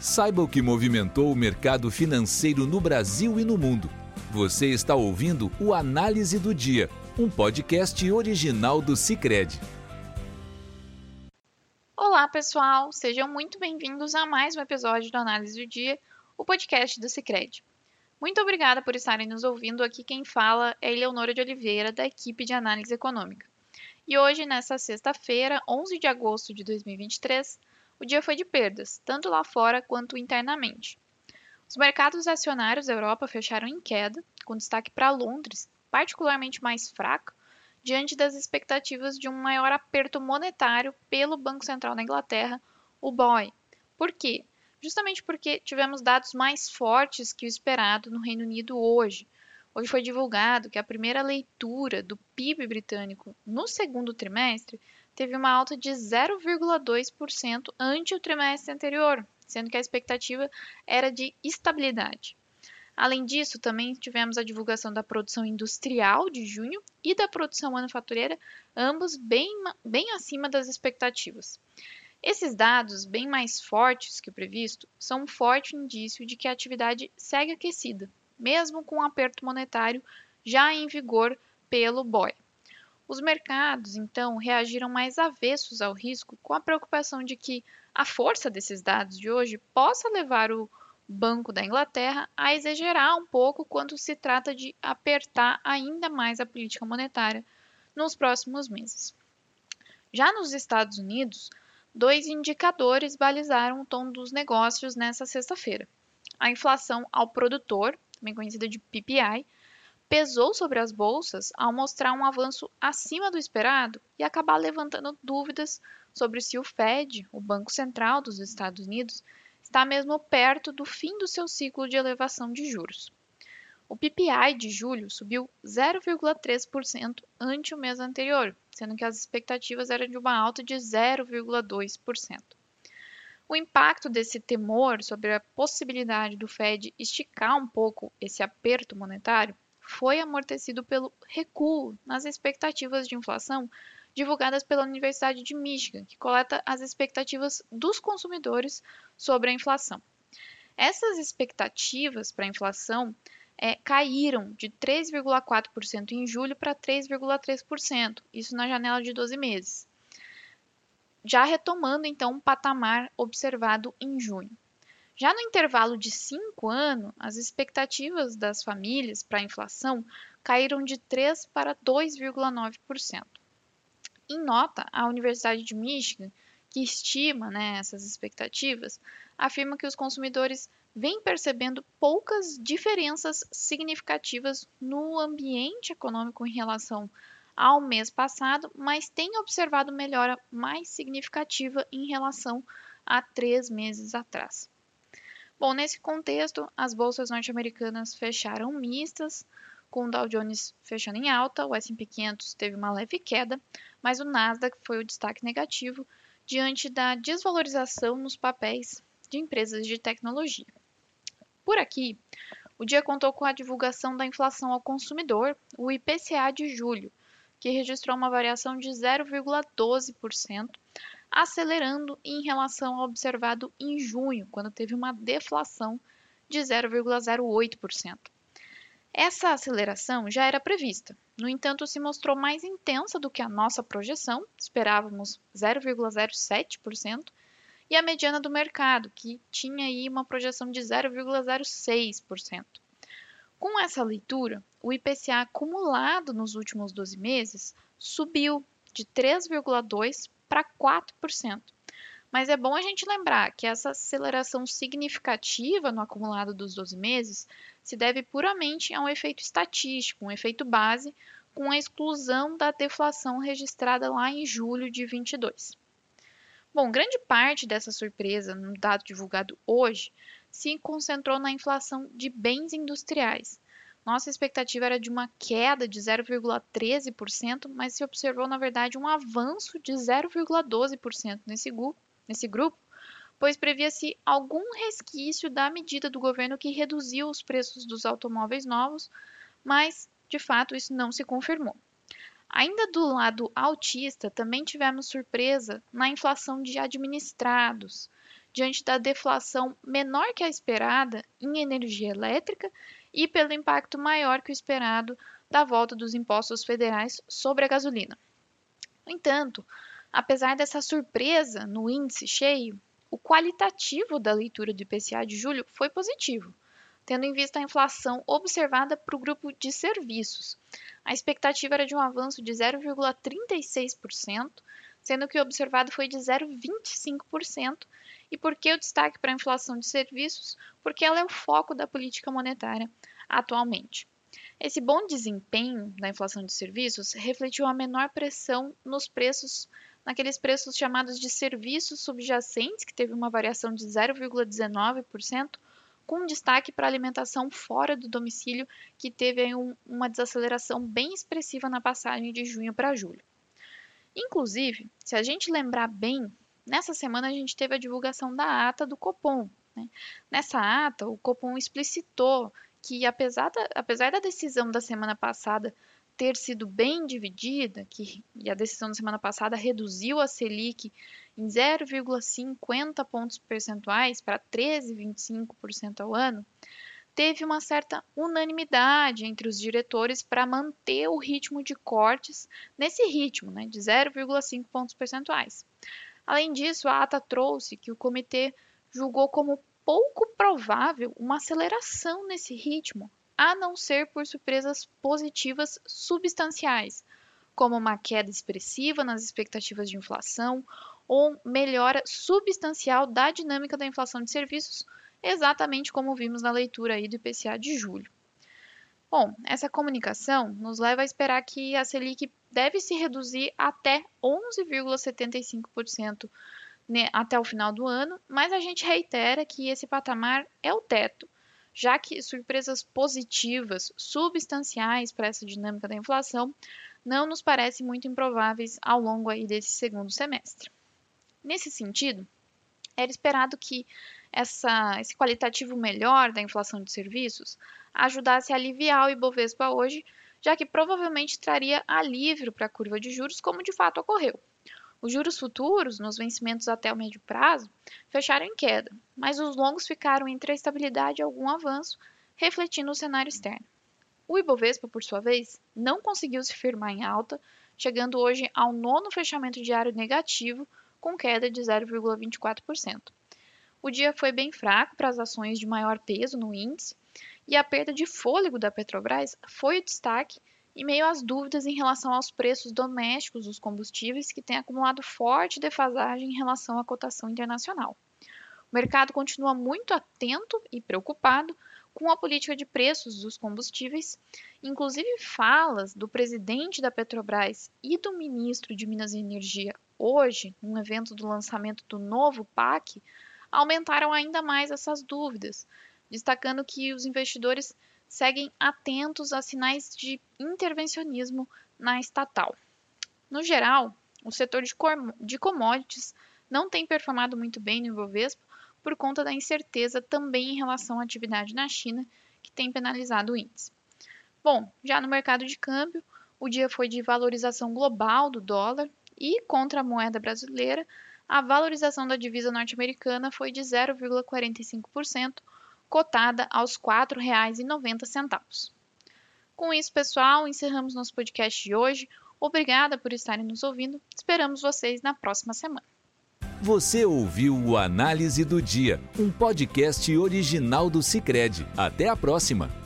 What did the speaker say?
Saiba o que movimentou o mercado financeiro no Brasil e no mundo. Você está ouvindo o Análise do Dia, um podcast original do Cicred. Olá, pessoal! Sejam muito bem-vindos a mais um episódio do Análise do Dia, o podcast do Cicred. Muito obrigada por estarem nos ouvindo. Aqui quem fala é Eleonora de Oliveira, da equipe de análise econômica. E hoje, nessa sexta-feira, 11 de agosto de 2023, o dia foi de perdas, tanto lá fora quanto internamente. Os mercados acionários da Europa fecharam em queda, com destaque para Londres, particularmente mais fraco, diante das expectativas de um maior aperto monetário pelo Banco Central da Inglaterra, o BOE. Por quê? Justamente porque tivemos dados mais fortes que o esperado no Reino Unido hoje. Hoje foi divulgado que a primeira leitura do PIB britânico no segundo trimestre teve uma alta de 0,2% ante o trimestre anterior, sendo que a expectativa era de estabilidade. Além disso, também tivemos a divulgação da produção industrial de junho e da produção manufatureira, ambos bem, bem acima das expectativas. Esses dados, bem mais fortes que o previsto, são um forte indício de que a atividade segue aquecida, mesmo com o um aperto monetário já em vigor pelo BOE. Os mercados, então, reagiram mais avessos ao risco com a preocupação de que a força desses dados de hoje possa levar o Banco da Inglaterra a exagerar um pouco quando se trata de apertar ainda mais a política monetária nos próximos meses. Já nos Estados Unidos, dois indicadores balizaram o tom dos negócios nesta sexta-feira. A inflação ao produtor, também conhecida de PPI, pesou sobre as bolsas ao mostrar um avanço acima do esperado e acabar levantando dúvidas sobre se o Fed, o Banco Central dos Estados Unidos, está mesmo perto do fim do seu ciclo de elevação de juros. O PPI de julho subiu 0,3% ante o mês anterior, sendo que as expectativas eram de uma alta de 0,2%. O impacto desse temor sobre a possibilidade do Fed esticar um pouco esse aperto monetário foi amortecido pelo recuo nas expectativas de inflação divulgadas pela Universidade de Michigan, que coleta as expectativas dos consumidores sobre a inflação. Essas expectativas para a inflação é, caíram de 3,4% em julho para 3,3%, isso na janela de 12 meses, já retomando então um patamar observado em junho. Já no intervalo de cinco anos, as expectativas das famílias para a inflação caíram de 3 para 2,9%. Em nota, a Universidade de Michigan, que estima né, essas expectativas, afirma que os consumidores vêm percebendo poucas diferenças significativas no ambiente econômico em relação ao mês passado, mas têm observado melhora mais significativa em relação a três meses atrás. Bom, nesse contexto, as bolsas norte-americanas fecharam mistas, com o Dow Jones fechando em alta, o S&P 500 teve uma leve queda, mas o Nasdaq foi o destaque negativo diante da desvalorização nos papéis de empresas de tecnologia. Por aqui, o dia contou com a divulgação da inflação ao consumidor, o IPCA de julho, que registrou uma variação de 0,12%, acelerando em relação ao observado em junho, quando teve uma deflação de 0,08%. Essa aceleração já era prevista, no entanto, se mostrou mais intensa do que a nossa projeção, esperávamos 0,07%, e a mediana do mercado, que tinha aí uma projeção de 0,06%. Com essa leitura, o IPCA acumulado nos últimos 12 meses subiu de 3,2% para 4%. Mas é bom a gente lembrar que essa aceleração significativa no acumulado dos 12 meses se deve puramente a um efeito estatístico, um efeito base, com a exclusão da deflação registrada lá em julho de 22. Bom, grande parte dessa surpresa no dado divulgado hoje se concentrou na inflação de bens industriais, nossa expectativa era de uma queda de 0,13%, mas se observou, na verdade, um avanço de 0,12% nesse, nesse grupo, pois previa-se algum resquício da medida do governo que reduziu os preços dos automóveis novos, mas, de fato, isso não se confirmou. Ainda do lado altista, também tivemos surpresa na inflação de administrados, diante da deflação menor que a esperada em energia elétrica e pelo impacto maior que o esperado da volta dos impostos federais sobre a gasolina. No entanto, apesar dessa surpresa no índice cheio, o qualitativo da leitura do IPCA de julho foi positivo, tendo em vista a inflação observada para o grupo de serviços. A expectativa era de um avanço de 0,36%, sendo que o observado foi de 0,25%. E por que o destaque para a inflação de serviços? Porque ela é o foco da política monetária atualmente. Esse bom desempenho da inflação de serviços refletiu a menor pressão nos preços, naqueles preços chamados de serviços subjacentes, que teve uma variação de 0,19%, com destaque para a alimentação fora do domicílio, que teve um, uma desaceleração bem expressiva na passagem de junho para julho. Inclusive, se a gente lembrar bem, nessa semana a gente teve a divulgação da ata do Copom. Né? Nessa ata, o Copom explicitou que, apesar da, apesar da decisão da semana passada ter sido bem dividida, que e a decisão da semana passada reduziu a Selic em 0,50 pontos percentuais para 13,25% ao ano, teve uma certa unanimidade entre os diretores para manter o ritmo de cortes nesse ritmo, né, de 0,5 pontos percentuais. Além disso, a ata trouxe que o comitê julgou como pouco provável uma aceleração nesse ritmo, a não ser por surpresas positivas substanciais, como uma queda expressiva nas expectativas de inflação ou melhora substancial da dinâmica da inflação de serviços, exatamente como vimos na leitura aí do IPCA de julho. Bom, essa comunicação nos leva a esperar que a Selic deve se reduzir até 11,75% né, até o final do ano, mas a gente reitera que esse patamar é o teto, já que surpresas positivas substanciais para essa dinâmica da inflação não nos parecem muito improváveis ao longo aí desse segundo semestre. Nesse sentido, era esperado que essa, esse qualitativo melhor da inflação de serviços ajudasse a aliviar o Ibovespa hoje, já que provavelmente traria alívio para a curva de juros, como de fato ocorreu. Os juros futuros, nos vencimentos até o médio prazo, fecharam em queda, mas os longos ficaram entre a estabilidade e algum avanço, refletindo o cenário externo. O Ibovespa, por sua vez, não conseguiu se firmar em alta, chegando hoje ao nono fechamento diário negativo, com queda de 0,24%. O dia foi bem fraco para as ações de maior peso no índice e a perda de fôlego da Petrobras foi o destaque em meio às dúvidas em relação aos preços domésticos dos combustíveis, que têm acumulado forte defasagem em relação à cotação internacional. O mercado continua muito atento e preocupado com a política de preços dos combustíveis, inclusive falas do presidente da Petrobras e do ministro de Minas e Energia hoje, num evento do lançamento do novo PAC, aumentaram ainda mais essas dúvidas, destacando que os investidores seguem atentos a sinais de intervencionismo na estatal. No geral, o setor de commodities não tem performado muito bem no Ibovespa por conta da incerteza também em relação à atividade na China, que tem penalizado o índice. Bom, já no mercado de câmbio, o dia foi de valorização global do dólar, e contra a moeda brasileira, a valorização da divisa norte-americana foi de 0,45%, cotada aos R$ 4,90. Com isso, pessoal, encerramos nosso podcast de hoje. Obrigada por estarem nos ouvindo. Esperamos vocês na próxima semana. Você ouviu o Análise do Dia, um podcast original do Cicred. Até a próxima!